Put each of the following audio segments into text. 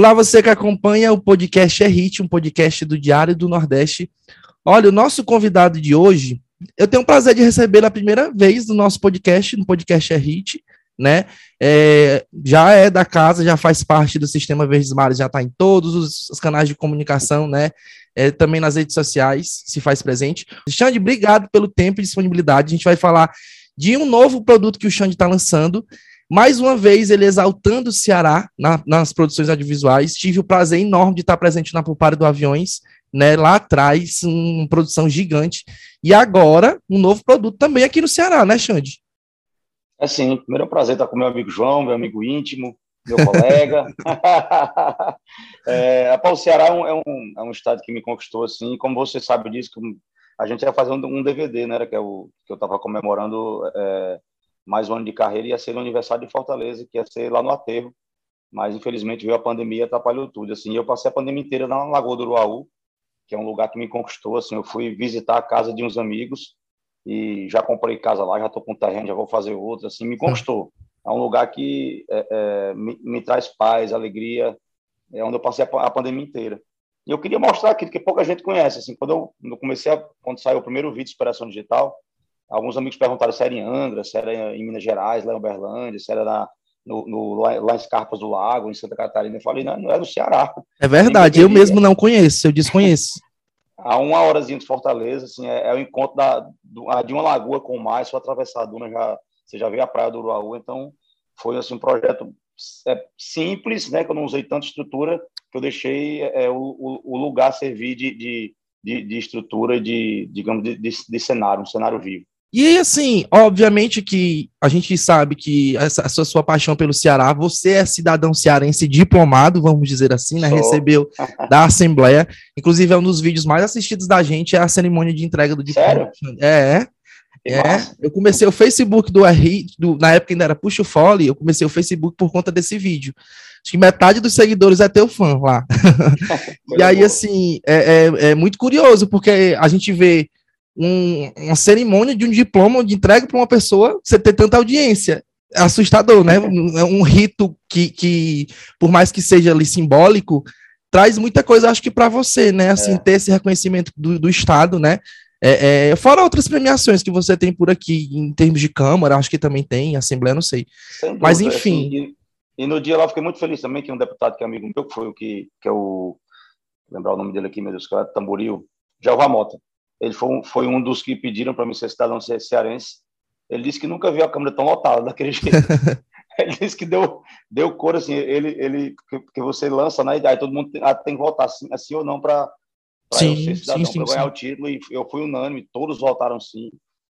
Olá, você que acompanha o podcast É Hit, um podcast do Diário do Nordeste. Olha, o nosso convidado de hoje, eu tenho o prazer de receber a primeira vez no nosso podcast, no podcast É Hit, né? É, já é da casa, já faz parte do sistema Verdes Mares, já está em todos os, os, canais de comunicação, né? É, também nas redes sociais, se faz presente. Xande, obrigado pelo tempo e disponibilidade. A gente vai falar de um novo produto que o Xande está lançando. Mais uma vez, ele exaltando o Ceará na, nas produções audiovisuais. Tive o prazer enorme de estar presente na Pulpária do Aviões, né, lá atrás, uma produção gigante. E agora, um novo produto também aqui no Ceará, né, Xande? É sim, primeiro é um prazer estar com meu amigo João, meu amigo íntimo, meu colega. é, o Ceará é um, é, um, é um estado que me conquistou, assim, como você sabe disso, a gente ia fazer um, DVD, né, que, é o, que eu estava comemorando é, mais um ano de carreira, ia ser no aniversário de Fortaleza, que ia ser lá no aterro, mas infelizmente veio a pandemia e atrapalhou tudo, assim, eu passei a pandemia inteira na Lagoa do Uruaú, que é um lugar que me conquistou, assim, eu fui visitar a casa de uns amigos, e já comprei casa lá, já estou com terreno, já vou fazer outra, assim, me conquistou. É um lugar que é, é, me, me, traz paz, alegria, é onde eu passei a, a, pandemia inteira. E eu queria mostrar aquilo que pouca gente conhece, assim, quando eu, eu comecei, a, quando saiu o primeiro vídeo de Inspiração Digital, alguns amigos perguntaram se era em Angra, se era em Minas Gerais, lá em Uberlândia, se era na, no, no, lá, em Escarpas do Lago, em Santa Catarina. Eu falei, não, não é no Ceará. É verdade, eu mesmo não conheço, eu desconheço a uma horazinha de Fortaleza, assim, é, é o encontro da, do, de uma lagoa com o mar, só atravessar a duna, já, você já vê a praia do Uruaú, então foi assim, um projeto é, simples, né, que eu não usei tanta estrutura, que eu deixei é, o, o, lugar servir de, de, de, de estrutura, de, digamos, de, de, de cenário, um cenário vivo. E assim, obviamente que a gente sabe que essa, essa sua paixão pelo Ceará, você é cidadão cearense diplomado, vamos dizer assim, né? Sou. Recebeu da Assembleia. Inclusive, é um dos vídeos mais assistidos da gente, é a cerimônia de entrega do diploma. Sério? É, é. é. Eu comecei o Facebook do RI, do, na época ainda era Puxa o Fole, eu comecei o Facebook por conta desse vídeo. Acho que metade dos seguidores é teu fã lá. e aí, assim, é, é, é muito curioso, porque a gente vê um, uma cerimônia de um diploma de entrega para uma pessoa, você ter tanta audiência. É assustador, né? É um rito que, que, por mais que seja ali simbólico, traz muita coisa, acho que para você, né? Assim, é. ter esse reconhecimento do, do Estado, né? É, é, fora outras premiações que você tem por aqui, em termos de Câmara, acho que também tem, Assembleia, não sei. Dúvida, Mas, enfim. Assim, e, e, no dia lá eu fiquei muito feliz também que um deputado que é amigo meu, que foi o que, que é o. lembrar o nome dele aqui, meu Deus, que é Tamboril, Jeová Mota. Ele foi um, foi um dos que pediram para mim ser cidadão cearense. Ele disse que nunca viu a Câmara tão lotada daquele jeito. ele disse que deu, deu cor, assim, ele, ele, que, que você lança, né? Aí todo mundo tem, ah, tem que votar assim, assim ou não para ser cidadão, para ganhar sim. o título. E eu fui unânime, todos votaram sim.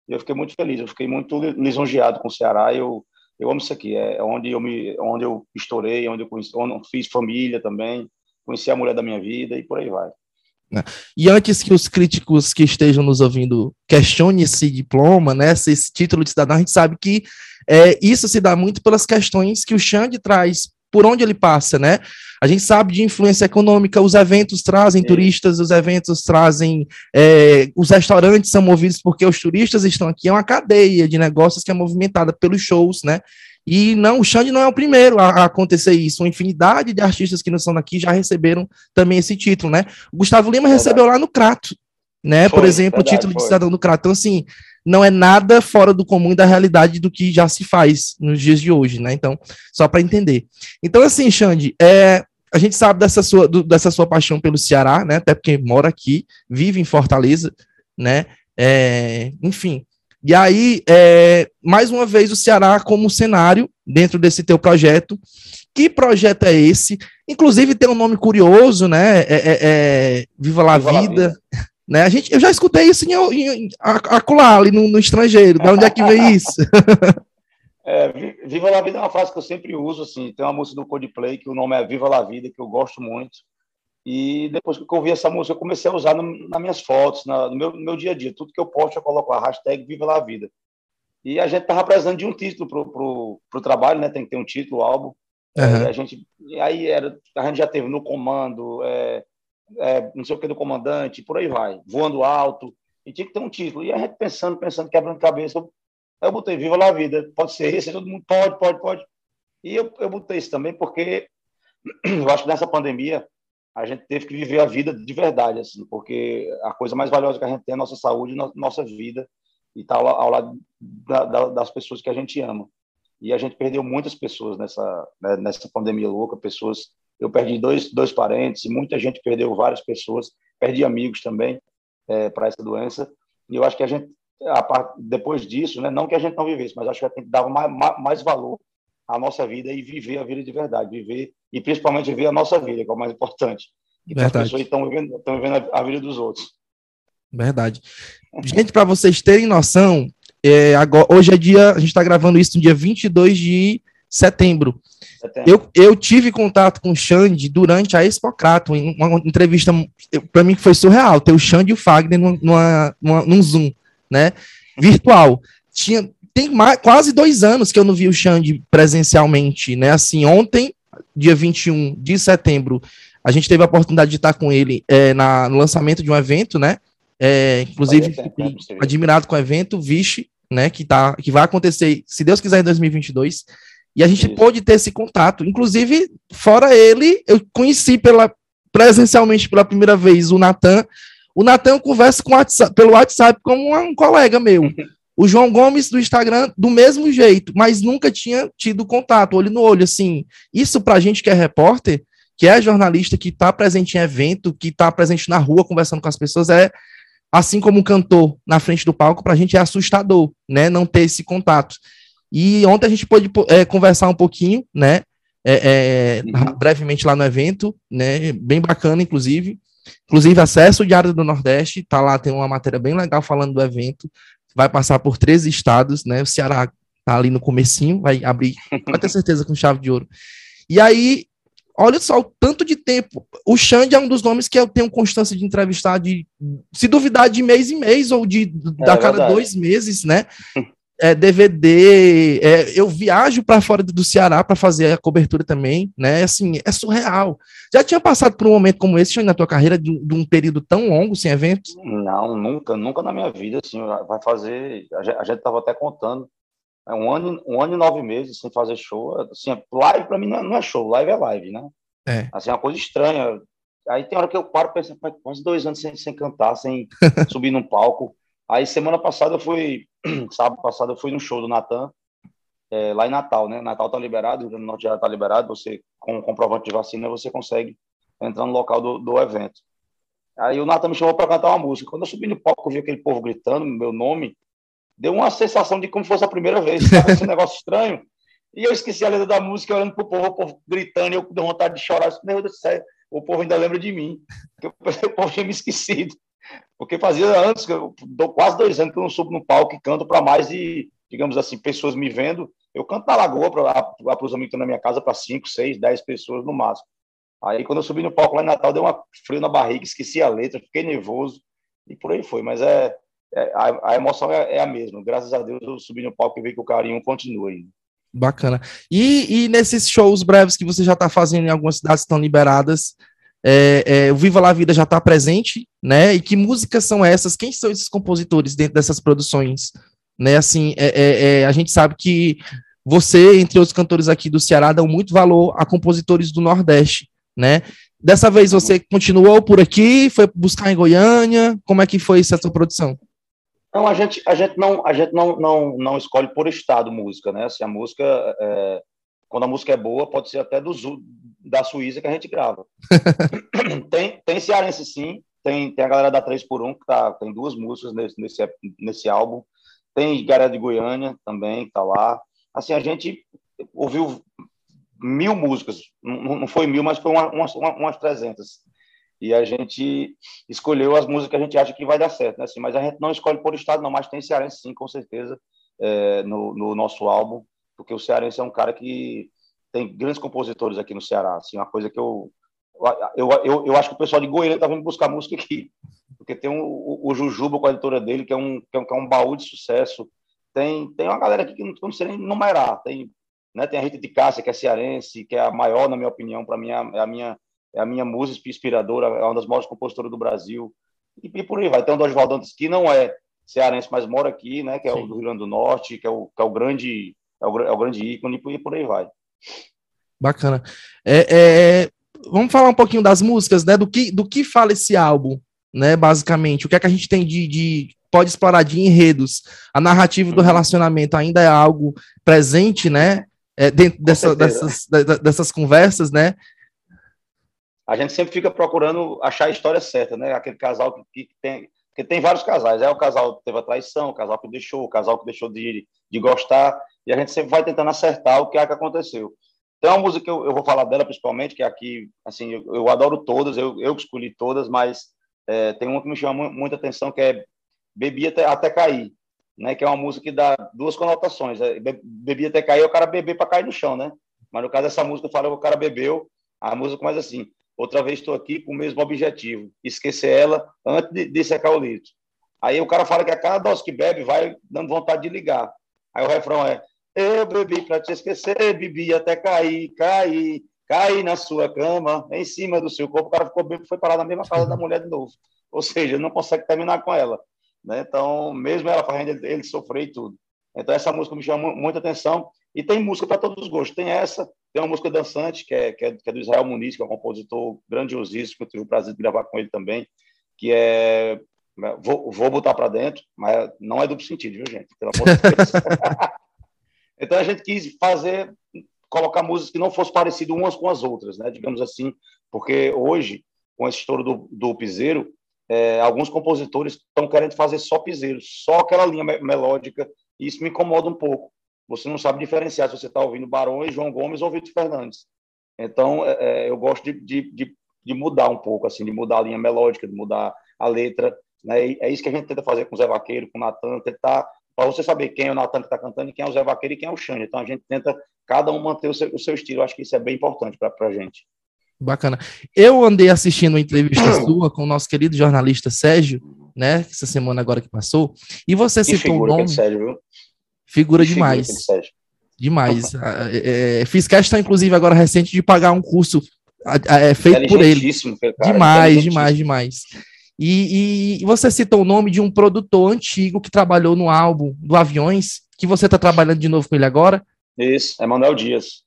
E eu fiquei muito feliz, eu fiquei muito lisonjeado com o Ceará. Eu, eu amo isso aqui, é onde eu, me, onde eu estourei, onde eu, conheci, onde eu fiz família também, conheci a mulher da minha vida e por aí vai. Né? E antes que os críticos que estejam nos ouvindo questionem esse diploma, né, esse título de cidadão, a gente sabe que é, isso se dá muito pelas questões que o Xande traz por onde ele passa, né? A gente sabe de influência econômica, os eventos trazem turistas, os eventos trazem. É, os restaurantes são movidos porque os turistas estão aqui, é uma cadeia de negócios que é movimentada pelos shows, né? E não, o Xande não é o primeiro a, a, acontecer isso. Uma infinidade de artistas que não são daqui já receberam também esse título, né? O Gustavo Lima verdade. recebeu lá no Crato, né? Foi, Por exemplo, verdade, o título foi. de cidadão do Crato. Então, assim, não é nada fora do comum da realidade do que já se faz nos dias de hoje, né? Então, só para entender. Então, assim, Xande, é, a gente sabe dessa sua, do, dessa sua paixão pelo Ceará, né? Até porque mora aqui, vive em Fortaleza, né? É, enfim, e aí, é, mais uma vez, o Ceará como cenário dentro desse teu projeto. Que projeto é esse? Inclusive tem um nome curioso, né? É, é, é Viva la Viva Vida. vida. Né? A gente, eu já escutei isso em, em, acolá, ali no, no estrangeiro. De onde é que vem isso? É, Viva la Vida é uma frase que eu sempre uso. Assim, tem uma música do Coldplay que o nome é Viva la Vida, que eu gosto muito. E depois que eu ouvi essa música, eu comecei a usar no, nas minhas fotos, na, no, meu, no meu dia a dia. Tudo que eu posto, eu coloco a hashtag Viva La Vida. E a gente estava precisando de um título para o trabalho, né? Tem que ter um título, álbum. Uhum. a gente, aí era, a gente já teve no comando, é, é, não sei o que do comandante, por aí vai, voando alto. E tinha que ter um título. E a gente pensando, pensando, quebrando cabeça, eu, eu botei Viva La Vida. Pode ser esse, todo mundo pode, pode, pode. E eu, eu botei isso também porque eu acho que nessa pandemia a gente teve que viver a vida de verdade, assim, porque a coisa mais valiosa que a gente tem é a nossa saúde, nossa vida, e estar tá ao lado da, da, das pessoas que a gente ama. E a gente perdeu muitas pessoas nessa, né, nessa pandemia louca, pessoas... Eu perdi dois, dois parentes, muita gente perdeu várias pessoas, perdi amigos também é, para essa doença, e eu acho que a gente, a part, depois disso, né, não que a gente não vivesse, mas acho que a gente dava mais, mais valor à nossa vida e viver a vida de verdade, viver e principalmente viver a nossa vida, que é o mais importante. Então, Verdade. as pessoas estão vivendo, estão vivendo a vida dos outros. Verdade. Gente, para vocês terem noção, é, agora, hoje é dia, a gente está gravando isso no dia 22 de setembro. setembro. Eu, eu tive contato com o Xande durante a Expocrato, em uma entrevista, para mim foi surreal, ter o Xande e o Fagner numa, numa, num Zoom, né, virtual. Tinha, tem mais, quase dois anos que eu não vi o Xande presencialmente, né, assim, ontem dia 21 de setembro, a gente teve a oportunidade de estar com ele é, na, no lançamento de um evento, né? É, inclusive, admirado com o evento, Vixe, né? Que, tá, que vai acontecer, se Deus quiser, em 2022. E a gente Isso. pôde ter esse contato. Inclusive, fora ele, eu conheci pela, presencialmente pela primeira vez o Natan. O Natan conversa com WhatsApp, pelo WhatsApp como um colega meu. O João Gomes do Instagram, do mesmo jeito, mas nunca tinha tido contato, olho no olho, assim. Isso pra gente que é repórter, que é jornalista, que tá presente em evento, que tá presente na rua conversando com as pessoas, é assim como um cantor na frente do palco, pra gente é assustador, né, não ter esse contato. E ontem a gente pôde é, conversar um pouquinho, né, é, é, uhum. brevemente lá no evento, né, bem bacana, inclusive. Inclusive, acesso o Diário do Nordeste, tá lá, tem uma matéria bem legal falando do evento vai passar por três estados, né? O Ceará tá ali no comecinho, vai abrir, vai ter certeza com chave de ouro. E aí, olha só o tanto de tempo. O Xande é um dos nomes que eu tenho constância de entrevistar de, se duvidar, de mês em mês ou de é, da cada verdade. dois meses, né? é, DVD, é, eu viajo para fora do Ceará para fazer a cobertura também, né? Assim, é surreal. Já tinha passado por um momento como esse na tua carreira, de, de um período tão longo sem eventos? Não, nunca, nunca na minha vida, assim, vai fazer, a gente estava até contando, é um ano, um ano e nove meses sem fazer show, assim, live para mim não é, show, live é live, né? É. Assim, é uma coisa estranha. Aí tem hora que eu paro e penso, quase dois anos sem, sem cantar, sem subir num palco. Aí semana passada eu fui, sábado passado eu fui no show do Natan, é, lá em Natal, né? Natal tá liberado, o Rio Grande do Norte já tá liberado, você com comprovante de vacina você consegue entrar no local do, do evento. Aí o Natan me chamou para cantar uma música. Quando eu subi no palco, eu vi aquele povo gritando meu nome, deu uma sensação de como fosse a primeira vez, sabe? esse negócio estranho. E eu esqueci a letra da música, olhando pro povo, o povo gritando, e eu com vontade de chorar. Meu Deus do céu, o povo ainda lembra de mim, porque o povo tinha me esquecido. Porque fazia anos, quase dois anos que eu não subo no palco e canto para mais de, digamos assim, pessoas me vendo. Eu canto na lagoa para os amigos que estão na minha casa para cinco, seis, dez pessoas no máximo. Aí quando eu subi no palco lá em Natal, deu uma frio na barriga, esqueci a letra, fiquei nervoso e por aí foi. Mas é, é a, a, emoção é, é, a mesma. Graças a Deus eu subi no palco e vi que o carinho continua ainda. Bacana. E, e nesses shows breves que você já está fazendo em algumas cidades que estão liberadas, é, é, o Viva La Vida já está presente, né? E que músicas são essas? Quem são esses compositores dentro dessas produções? Né? Assim, é, é, é, a gente sabe que você, entre outros cantores aqui do Ceará, dão muito valor a compositores do Nordeste, né? Dessa vez você continuou por aqui, foi buscar em Goiânia? Como é que foi essa sua produção? Não, a gente, a gente não, a gente não, não, não escolhe por estado música, né? Se a música, é, quando a música é boa, pode ser até do, da Suíça que a gente grava. tem, tem cearense sim, tem, tem a galera da 3 por 1 que tá, tem duas músicas nesse, nesse, nesse álbum. Tem galera de Goiânia também, que tá lá. Assim, a gente ouviu mil músicas, não, não foi mil, mas foi uma, umas, umas 300. E a gente escolheu as músicas que a gente acha que vai dar certo, né? Assim, mas a gente não escolhe por estado, não, mas tem cearense sim, com certeza, é, no, no nosso álbum, porque o cearense é um cara que tem grandes compositores aqui no Ceará. Assim, uma coisa que eu eu, eu, eu acho que o pessoal de Goiânia está vindo buscar música aqui, porque tem um, o, o Jujuba com a editora dele, que é, um, que é um, que é um baú de sucesso. Tem, tem uma galera aqui que não, não sei nem numerar. Tem, né, tem a Rita de Cássia, que é cearense, que é a maior, na minha opinião, para mim, é a minha, é a minha musa inspiradora, é uma das maiores compositoras do Brasil. E, e por aí vai. Tem o Dosvaldo Dantas, que não é cearense, mas mora aqui, né, que é Sim. o do Rio Grande do Norte, que é o, que é o grande é o, é o grande ícone, e por aí vai. Bacana. É, é, vamos falar um pouquinho das músicas, né? Do que, do que fala esse álbum, né? Basicamente, o que é que a gente tem de, de pode explorar de enredos. A narrativa do uhum. relacionamento ainda é algo presente, né? É, dentro dessa, dessas, dessas conversas, né? A gente sempre fica procurando achar a história certa, né? Aquele casal que, que tem. Porque tem vários casais. É o casal que teve a traição, o casal que deixou, o casal que deixou de, de gostar. E a gente sempre vai tentando acertar o que é que aconteceu. Tem uma música que eu, eu vou falar dela principalmente, que é aqui, assim, eu, eu adoro todas, eu, eu escolhi todas, mas é, tem uma que me chama muita atenção, que é Bebi Até, até Cair, né? Que é uma música que dá duas conotações. É, bebi até cair é o cara beber para cair no chão, né? Mas no caso dessa música, fala que o cara bebeu, a música começa assim, outra vez estou aqui com o mesmo objetivo, esquecer ela antes de, de secar o litro. Aí o cara fala que a cada dose que bebe vai dando vontade de ligar. Aí o refrão é eu bebi para te esquecer, bebi até cair, cair, cair na sua cama, em cima do seu corpo. O cara ficou bem, foi parar na mesma casa da mulher de novo. Ou seja, não consegue terminar com ela. Né? Então, mesmo ela fazendo ele, ele sofrer e tudo. Então, essa música me chama muita atenção. E tem música para todos os gostos. Tem essa, tem uma música dançante, que é, que é, que é do Israel Muniz, que é um compositor grandiosíssimo, que eu tive o prazer de gravar com ele também, que é. Vou, vou botar para dentro, mas não é duplo sentido, viu, gente? Pelo amor de Deus. Então a gente quis fazer, colocar músicas que não fossem parecidas umas com as outras, né? Digamos assim, porque hoje, com esse estouro do, do piseiro, é, alguns compositores estão querendo fazer só piseiro, só aquela linha melódica, e isso me incomoda um pouco. Você não sabe diferenciar se você está ouvindo Barões, João Gomes ou Vitor Fernandes. Então, é, é, eu gosto de, de, de, de, mudar um pouco, assim, de mudar a linha melódica, de mudar a letra. Né? é isso que a gente tenta fazer com o Zé Vaqueiro, com o Natan, tentar para você saber quem é o Natan que está cantando, quem é o Zé Vaqueiro e quem é o Xande. Então a gente tenta cada um manter o seu, o seu estilo. Eu acho que isso é bem importante para a gente. Bacana. Eu andei assistindo uma entrevista sua com o nosso querido jornalista Sérgio, né? Essa semana agora que passou. E você que citou o nome. Sérgio, viu? Figura demais. Demais. Ah, é, é, fiz questão, inclusive, agora recente, de pagar um curso é, feito por ele. Cara, demais, demais, demais. E, e, você citou o nome de um produtor antigo que trabalhou no álbum do Aviões, que você está trabalhando de novo com ele agora. Isso, é Manuel Dias.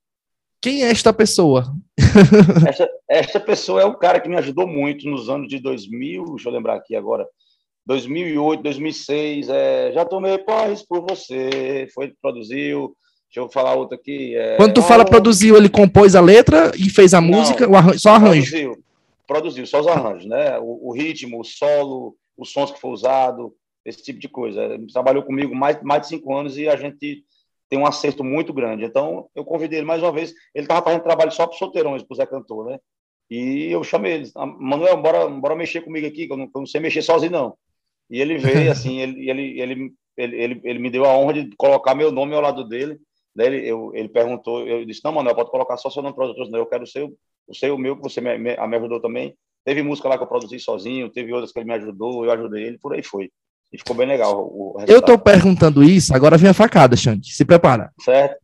Quem é esta pessoa? esta, esta pessoa é um cara que me ajudou muito nos anos de 2000, deixa eu lembrar aqui agora, 2008, 2006, é, já tomei porres por você, foi produziu, deixa eu falar outra aqui. É, Quando tu fala produziu, ele compôs a letra e fez a música, o arranjo, só arranjo? Produziu, produziu só os arranjos, né? O, o, ritmo, o solo, os sons que foi usado, esse tipo de coisa. Ele trabalhou comigo mais, mais de cinco anos e a gente tem um acerto muito grande. Então, eu convidei ele mais uma vez. Ele estava fazendo trabalho só para solteirões, para o Zé Cantor, né? E eu chamei ele, ah, Manuel, bora, bora mexer comigo aqui, que eu não, eu não sei mexer sozinho, não. E ele veio, assim, ele, ele, ele, ele, ele, me deu a honra de colocar meu nome ao lado dele. Daí ele, eu, ele perguntou, eu disse, não, Manuel, pode colocar só seu nome para os outros, não, eu quero o seu, o seu, o meu, que você me, me, me, ajudou também. Teve música lá que eu produzi sozinho, teve outras que ele me ajudou, eu ajudei ele, por aí foi. E ficou bem legal o, o Eu estou perguntando isso, agora vem a facada, Xande. Se prepara. Certo.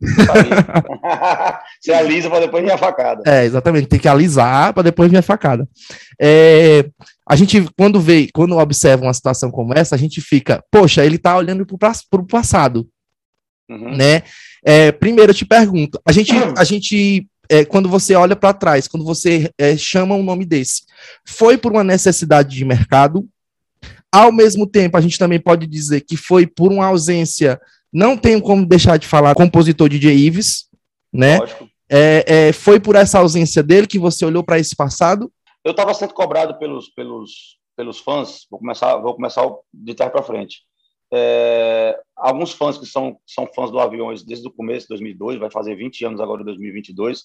Você alisa para depois vir a facada. É, exatamente. Tem que alisar para depois vir a facada. É, a gente, quando vê, quando observa uma situação como essa, a gente fica, poxa, ele está olhando para o passado. Uhum. Né? É, primeiro, eu te pergunto, a gente, a gente é, quando você olha para trás, quando você é, chama um nome desse, foi por uma necessidade de mercado. Ao mesmo tempo, a gente também pode dizer que foi por uma ausência. Não tenho como deixar de falar compositor DJ Ives, né? É, é, foi por essa ausência dele que você olhou para esse passado? Eu estava sendo cobrado pelos, pelos, pelos fãs. Vou começar, vou começar de trás para frente. É, alguns fãs que são, são fãs do Aviões desde o começo de 2002, vai fazer 20 anos agora em 2022,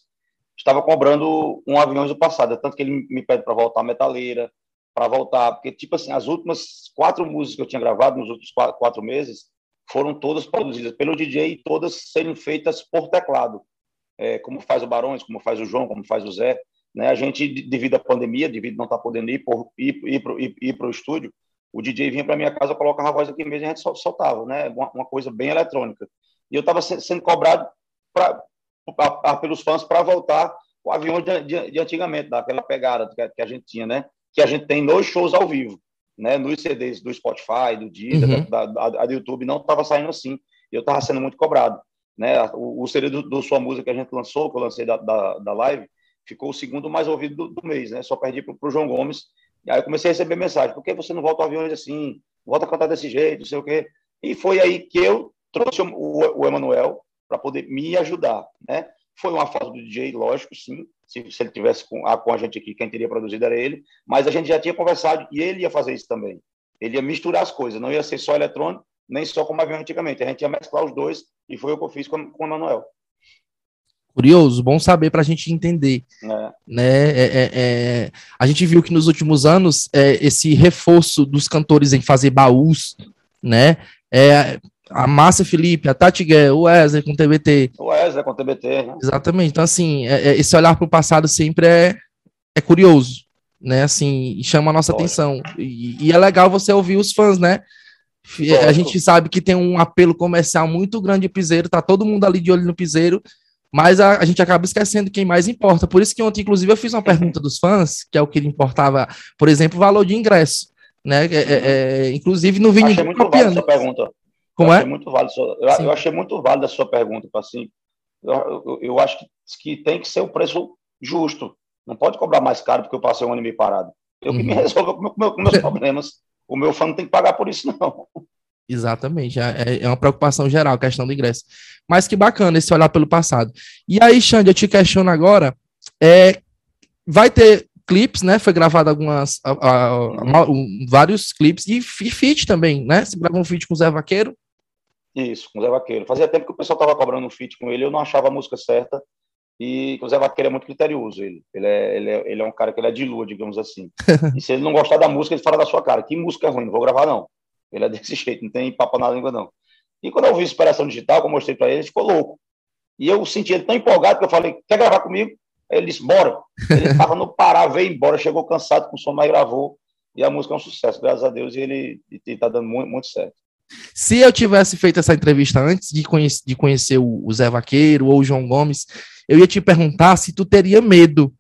estava cobrando um Aviões do passado. Tanto que ele me pede para voltar a metaleira, para voltar, porque, tipo assim, as últimas quatro músicas que eu tinha gravado nos últimos quatro, quatro meses foram todas produzidas pelo DJ e todas sendo feitas por teclado, é, como faz o Barões, como faz o João, como faz o Zé. Né? A gente, devido à pandemia, devido a não estar tá podendo ir, por, ir, ir, ir para o estúdio, o DJ vinha para minha casa, colocava a voz aqui mesmo e a gente soltava, né? Uma, uma coisa bem eletrônica. E eu estava sendo cobrado pra, pra, pra, pelos fãs para voltar o avião de, de, de, antigamente, daquela pegada que, que, a gente tinha, né? Que a gente tem nos shows ao vivo, né? Nos CDs do Spotify, do Deezer, uhum. da, da, da, do YouTube, não estava saindo assim. Eu estava sendo muito cobrado. né? O, o CD do, do, Sua Música que a gente lançou, que eu lancei da, da, da live, ficou o segundo mais ouvido do, do mês, né? Só perdi para o João Gomes. E aí eu comecei a receber mensagem: por que você não volta ao aviões assim? Volta a cantar desse jeito, não sei o quê. E foi aí que eu trouxe o, o, o Emanuel para poder me ajudar, né? Foi uma fase do DJ, lógico, sim. Se, se ele tivesse com a, com a gente aqui, quem teria produzido era ele. Mas a gente já tinha conversado e ele ia fazer isso também. Ele ia misturar as coisas, não ia ser só eletrônico, nem só como avião antigamente. A gente ia mesclar os dois e foi o que eu fiz com, com o Emanuel. Curioso, bom saber para a gente entender. É. Né? É, é, é, a gente viu que nos últimos anos é, esse reforço dos cantores em fazer baús, né? É, a Márcia Felipe, a Tati Guerra, o Wesley com TBT. O Wesley com TBT, né? Exatamente. Então, assim, esse olhar para o passado sempre é, é curioso, né? Assim, chama a nossa atenção. E, e, é legal você ouvir os fãs, né? A gente sabe que tem um apelo comercial muito grande o Piseiro, tá todo mundo ali de olho no Piseiro, mas a, a, gente acaba esquecendo quem mais importa. Por isso que ontem, inclusive, eu fiz uma pergunta dos fãs, que é o que importava, por exemplo, o valor de ingresso. Né? É, é, é inclusive, não vi achei muito válida a sua pergunta. Como eu é? Achei muito válido, eu, eu, achei muito válida a sua pergunta, assim. Eu, eu, acho que, que, tem que ser o preço justo. Não pode cobrar mais caro porque eu passei um ano e meio parado. Eu uhum. que me uhum. resolvo com, meu, com meus problemas. O meu fã não tem que pagar por isso, não. Exatamente, é, é uma preocupação geral a questão do ingresso. Mas que bacana esse olhar pelo passado. E aí, Xande, eu te questiono agora, é, vai ter clipes, né? Foi gravado algumas, a, a, a, vários clipes e, e feat também, né? Você gravou um feat com o Zé Vaqueiro? Isso, com o Zé Vaqueiro. Fazia tempo que o pessoal estava cobrando um feat com ele, eu não achava a música certa. E o Zé Vaqueiro é muito criterioso, ele. Ele é, ele é, ele é um cara que ele é de lua, digamos assim. e se ele não gostar da música, ele fala da sua cara. Que música é ruim, não vou gravar, não. Ele é desse jeito, não tem papo na língua, não. E quando eu vi Inspiração Digital, que eu mostrei para ele, ele ficou louco. E eu senti ele tão empolgado que eu falei, quer gravar comigo? Ele disse, bora. Ele estava no Pará, veio embora, chegou cansado com o som, mas gravou. E a música é um sucesso, graças a Deus, e ele está dando muito, muito certo. Se eu tivesse feito essa entrevista antes de, conhece, de conhecer o, o Zé Vaqueiro ou o João Gomes, eu ia te perguntar se tu teria medo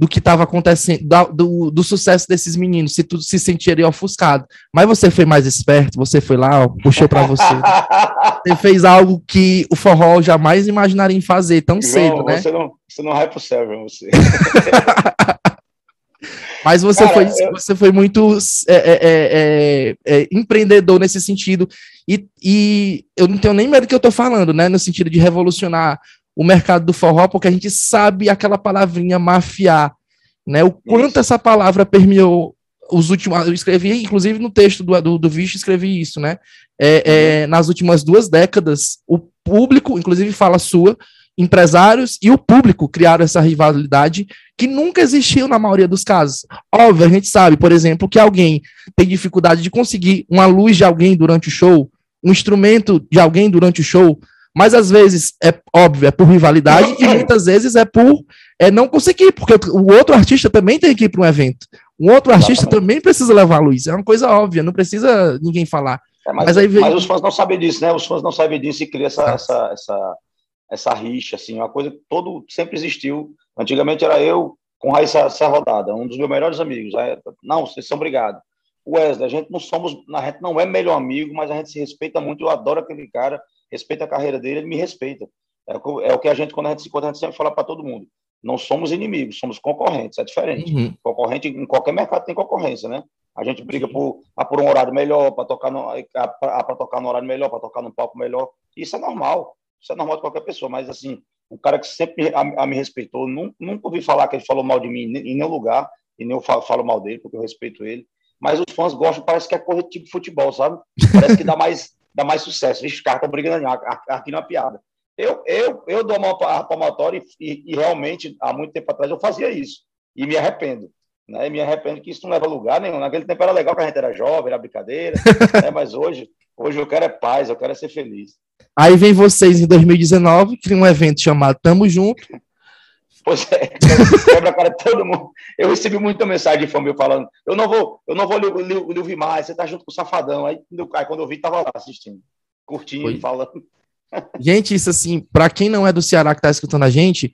do que estava acontecendo, do, do, sucesso desses meninos, se tu se sentiria ofuscado. Mas você foi mais esperto, você foi lá, puxou para você. você fez algo que o forró jamais imaginaria em fazer tão cedo, né? Você não, você não vai pro céu, você. Mas você, Cara, foi, eu... você foi muito é é, é, é, é, empreendedor nesse sentido. E, e eu não tenho nem medo do que eu estou falando, né? No sentido de revolucionar o mercado do forró, porque a gente sabe aquela palavrinha mafiar, né? O quanto essa palavra permeou os últimos. Eu escrevi, inclusive, no texto do, do, do Vixe, escrevi isso, né? É, é, uhum. nas últimas duas décadas, o público, inclusive fala sua, empresários e o público criaram essa rivalidade que nunca existiu na maioria dos casos. Óbvio, a gente sabe, por exemplo, que alguém tem dificuldade de conseguir uma luz de alguém durante o show, um instrumento de alguém durante o show, mas às vezes é óbvio, é por rivalidade e muitas vezes é por é, não conseguir, porque o outro artista também tem que ir para um evento. Um outro artista Exatamente. também precisa levar a luz. É uma coisa óbvia, não precisa ninguém falar. É, mas, mas, aí mas os fãs não sabem disso, né? Os fãs não sabem disso e cria essa, ah. essa, essa, essa rixa, assim, uma coisa que todo sempre existiu. Antigamente era eu com Raíssa essa rodada, um dos meus melhores amigos. Não, vocês são obrigados. Wesley, a gente não somos, a gente não é melhor amigo, mas a gente se respeita muito. Eu adoro aquele cara respeita a carreira dele, ele me respeita. É o, é o que a gente, quando a gente se encontra, a gente sempre fala para todo mundo. Não somos inimigos, somos concorrentes, é diferente. Uhum. Concorrente, em qualquer mercado tem concorrência, né? A gente briga por, ah, por um horário melhor, para tocar, no, para tocar no horário melhor, para tocar no palco melhor. Isso é normal. Isso é normal de qualquer pessoa. Mas, assim, um cara que sempre a, a me respeitou, nunca, nunca ouvi falar que ele falou mal de mim em nenhum lugar, e nem eu falo, falo mal dele, porque eu respeito ele. Mas os fãs gostam, parece que é correr tipo futebol, sabe? Parece que dá mais, dá mais sucesso. Vixe, os caras estão brigando aqui na piada. Eu, eu, eu dou uma palmatória e, e, realmente, há muito tempo atrás, eu fazia isso. E me arrependo. Né? E me arrependo que isso não leva a lugar nenhum. Naquele tempo era legal que a gente era jovem, era brincadeira. né? Mas hoje, hoje eu quero é paz, eu quero é ser feliz. Aí vem vocês em 2019, criam um evento chamado Tamo Junto, Pois é, quebra a cara de todo mundo. Eu recebi muita mensagem de família falando: eu não vou, eu não vou ouvir mais, você tá junto com o Safadão. Aí, aí quando eu vi, tava lá assistindo, curtindo, Foi. falando. Gente, isso assim, para quem não é do Ceará que tá escutando a gente,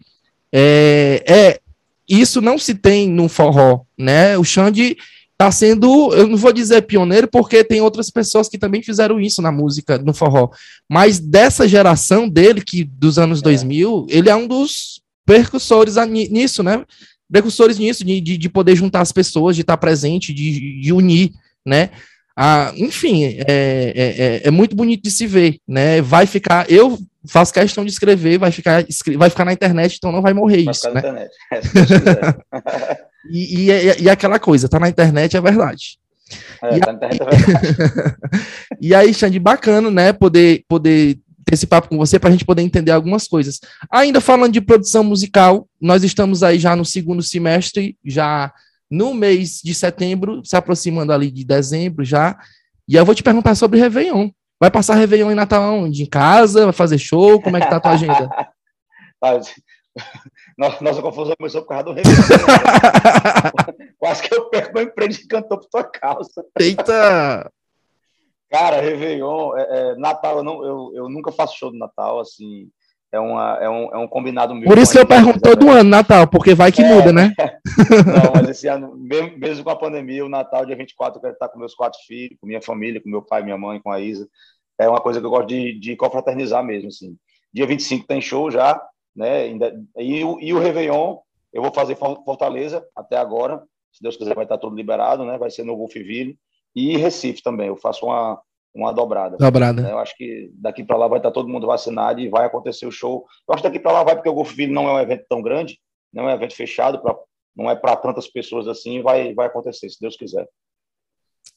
é, é isso não se tem no forró, né? O Xande, tá sendo, eu não vou dizer pioneiro, porque tem outras pessoas que também fizeram isso na música, no forró. Mas dessa geração dele, que dos anos é. 2000, ele é um dos percussores nisso, né? Precursores nisso, de, de, de, poder juntar as pessoas, de estar presente, de, de unir, né? Ah, enfim, é, é, é, é, muito bonito de se ver, né? Vai ficar, eu faço questão de escrever, vai ficar, vai ficar na internet, então não vai morrer vai isso, né? Internet. É, e, e, e, aquela coisa, tá na internet é verdade. É, e, tá internet é verdade. e aí, Xande, bacana, né? Poder, poder ter esse papo com você para a gente poder entender algumas coisas. Ainda falando de produção musical, nós estamos aí já no segundo semestre, já no mês de setembro, se aproximando ali de dezembro já. E eu vou te perguntar sobre Réveillon. Vai passar Réveillon em Natal onde? Em casa? Vai fazer show? Como é que tá a tua agenda? Nossa, confusão começou por causa do Réveillon. Quase que eu perco meu emprego de cantor por tua causa. Eita! Cara, Réveillon, é, é, Natal, eu, não, eu, eu nunca faço show de Natal, assim, é, uma, é, um, é um combinado meu. Por isso que eu pergunto todo ano, Natal, porque vai que é, muda, né? Não, mas esse ano, mesmo, mesmo, com a pandemia, o Natal, dia 24, eu quero estar com meus quatro filhos, com minha família, com meu pai, minha mãe, com a Isa. É uma coisa que eu gosto de, de confraternizar mesmo, assim. Dia 25 tem show já, né? E, e o Réveillon, eu vou fazer Fortaleza até agora. Se Deus quiser, vai estar tudo liberado, né? Vai ser no Wolfville e Recife também. Eu faço uma, uma dobrada. Dobrada. Eu acho que daqui para lá vai estar todo mundo vacinado e vai acontecer o show. Eu acho que daqui para lá vai porque o Golfville não é um evento tão grande, não é um evento fechado, pra, não é para tantas pessoas assim, vai, vai acontecer, se Deus quiser.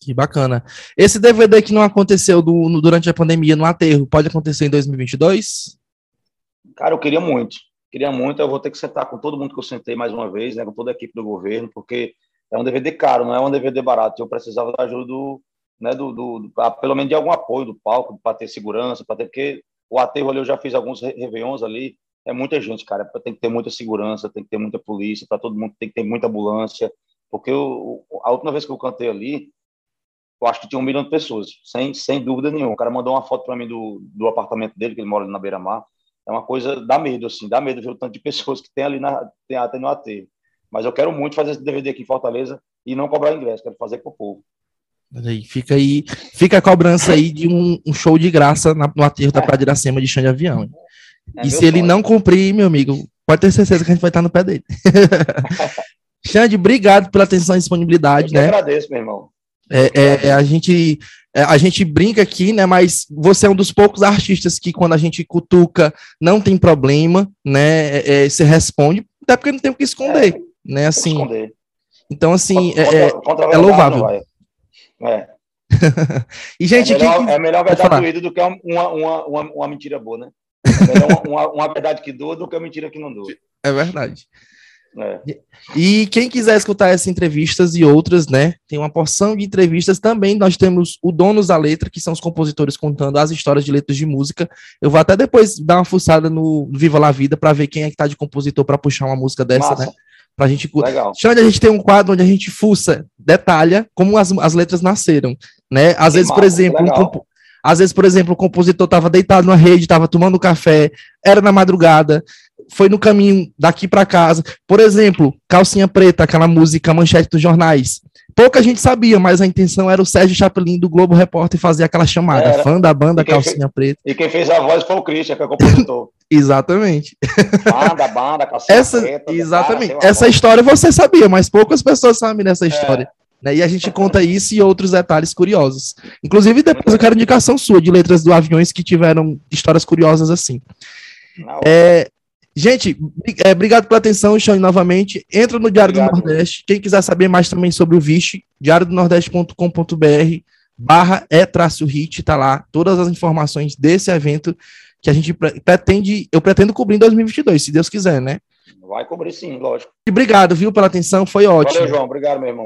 Que bacana. Esse DVD que não aconteceu do, no, durante a pandemia no aterro, pode acontecer em 2022? Cara, eu queria muito. Queria muito. Eu vou ter que sentar com todo mundo que eu sentei mais uma vez, né, com toda a equipe do governo, porque é um DVD caro, não é um DVD barato. Eu precisava da ajuda do, né, do, do, do pelo menos de algum apoio do palco, para ter segurança, para ter, porque o aterro ali eu já fiz alguns réveillons ali, é muita gente, cara, tem que ter muita segurança, tem que ter muita polícia, para todo mundo tem que ter muita ambulância, porque eu, a última vez que eu cantei ali, eu acho que tinha um milhão de pessoas, sem, sem dúvida nenhuma. O cara mandou uma foto para mim do, do apartamento dele, que ele mora ali na beira-mar. É uma coisa, dá medo, assim, dá medo ver o tanto de pessoas que tem ali na, tem até no aterro. Mas eu quero muito fazer esse DVD aqui em Fortaleza e não cobrar ingresso, quero fazer para o povo. Aí, fica aí, fica a cobrança aí de um, um show de graça na, no aterro da Praia de Iracema de chão de avião. É e se ele não cumprir, meu amigo, pode ter certeza que a gente vai estar no pé dele. Xande, obrigado pela atenção e disponibilidade. Eu né? agradeço, meu irmão. É, é, é, a gente é, a gente brinca aqui, né? Mas você é um dos poucos artistas que, quando a gente cutuca, não tem problema, né? É, é, você responde, até porque não tem o que esconder né? Assim. Então, assim, é, é, é louvável. É. e, gente, é melhor, quem... é melhor verdade doída do que uma, uma, uma, uma, mentira boa, né? É melhor uma, uma, verdade que doa do que uma mentira que não doa. É verdade. É. E quem quiser escutar essas entrevistas e outras, né? Tem uma porção de entrevistas também. Nós temos o Donos da Letra, que são os compositores contando as histórias de letras de música. Eu vou até depois dar uma fuçada no Viva la Vida para ver quem é que tá de compositor para puxar uma música dessa, Massa. né? Pra gente. Legal. Xande, a gente tem um quadro onde a gente fuça, detalha como as, as letras nasceram. Né? Às que vezes, por exemplo, um, às vezes, por exemplo, o compositor estava deitado na rede, estava tomando café, era na madrugada, foi no caminho daqui para casa. Por exemplo, Calcinha Preta, aquela música manchete dos jornais. Pouca gente sabia, mas a intenção era o Sérgio Chaplin do Globo Repórter fazer aquela chamada, era. fã da banda Calcinha fez, Preta. E quem fez a voz foi o Christian, que é o compositor. Exatamente. Banda, banda, Essa, Preta. Exatamente. Cara, Essa história você sabia, mas poucas pessoas sabem dessa é. história. É. Né? E a gente conta isso e outros detalhes curiosos. Inclusive, depois eu quero indicação sua de letras do Aviões que tiveram histórias curiosas assim. Não. É, Gente, é, obrigado pela atenção, Xande, novamente. Entra no Diário obrigado. do Nordeste. Quem quiser saber mais também sobre o Vixe, diariodonordeste.com.br barra é traço hit, tá lá todas as informações desse evento que a gente pretende, eu pretendo cobrir em 2022, se Deus quiser, né? Vai cobrir sim, lógico. E obrigado, viu, pela atenção, foi ótimo. Valeu, João, obrigado, meu irmão.